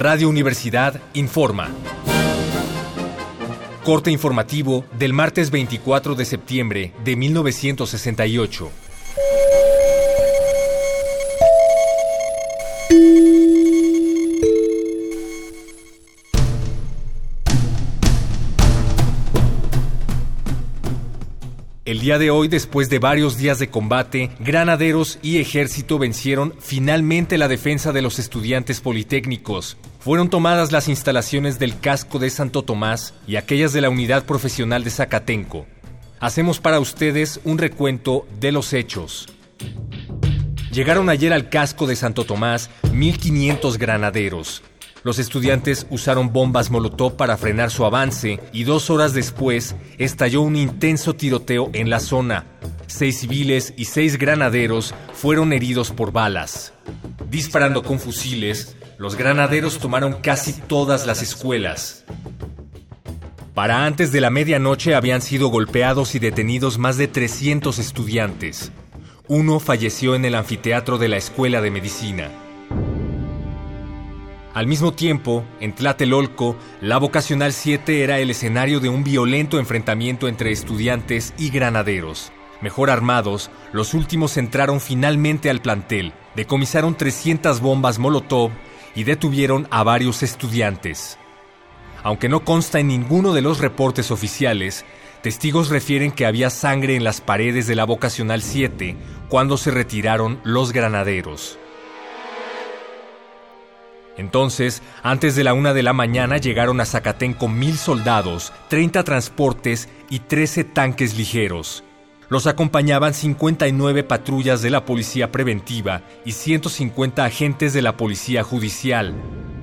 Radio Universidad informa. Corte informativo del martes 24 de septiembre de 1968. El día de hoy, después de varios días de combate, granaderos y ejército vencieron finalmente la defensa de los estudiantes politécnicos. Fueron tomadas las instalaciones del casco de Santo Tomás y aquellas de la unidad profesional de Zacatenco. Hacemos para ustedes un recuento de los hechos. Llegaron ayer al casco de Santo Tomás 1.500 granaderos, los estudiantes usaron bombas Molotov para frenar su avance y dos horas después estalló un intenso tiroteo en la zona. Seis civiles y seis granaderos fueron heridos por balas. Disparando con fusiles, los granaderos tomaron casi todas las escuelas. Para antes de la medianoche habían sido golpeados y detenidos más de 300 estudiantes. Uno falleció en el anfiteatro de la Escuela de Medicina. Al mismo tiempo, en Tlatelolco, la Vocacional 7 era el escenario de un violento enfrentamiento entre estudiantes y granaderos. Mejor armados, los últimos entraron finalmente al plantel, decomisaron 300 bombas Molotov y detuvieron a varios estudiantes. Aunque no consta en ninguno de los reportes oficiales, testigos refieren que había sangre en las paredes de la Vocacional 7 cuando se retiraron los granaderos. Entonces, antes de la una de la mañana llegaron a Zacatén con mil soldados, 30 transportes y 13 tanques ligeros. Los acompañaban 59 patrullas de la Policía Preventiva y 150 agentes de la Policía Judicial.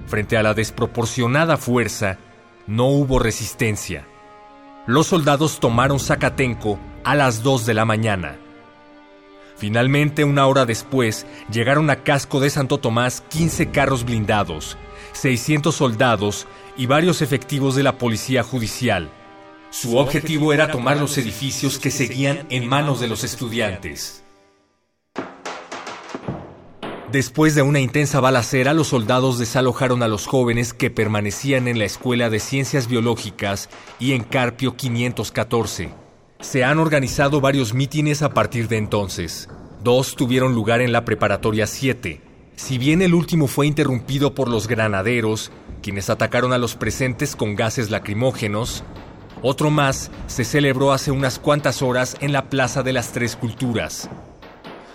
Frente a la desproporcionada fuerza, no hubo resistencia. Los soldados tomaron Zacatenco a las 2 de la mañana. Finalmente, una hora después, llegaron a Casco de Santo Tomás 15 carros blindados, 600 soldados y varios efectivos de la Policía Judicial. Su objetivo era tomar los edificios que seguían en manos de los estudiantes. Después de una intensa balacera, los soldados desalojaron a los jóvenes que permanecían en la Escuela de Ciencias Biológicas y en Carpio 514. Se han organizado varios mítines a partir de entonces. Dos tuvieron lugar en la preparatoria 7. Si bien el último fue interrumpido por los granaderos, quienes atacaron a los presentes con gases lacrimógenos, otro más se celebró hace unas cuantas horas en la Plaza de las Tres Culturas.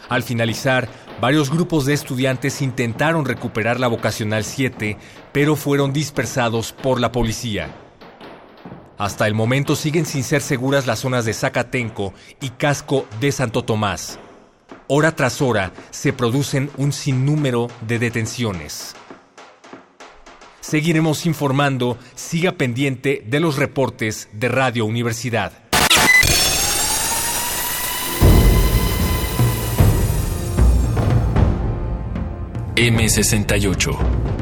Al finalizar, varios grupos de estudiantes intentaron recuperar la vocacional 7, pero fueron dispersados por la policía. Hasta el momento siguen sin ser seguras las zonas de Zacatenco y Casco de Santo Tomás. Hora tras hora se producen un sinnúmero de detenciones. Seguiremos informando, siga pendiente de los reportes de Radio Universidad. M68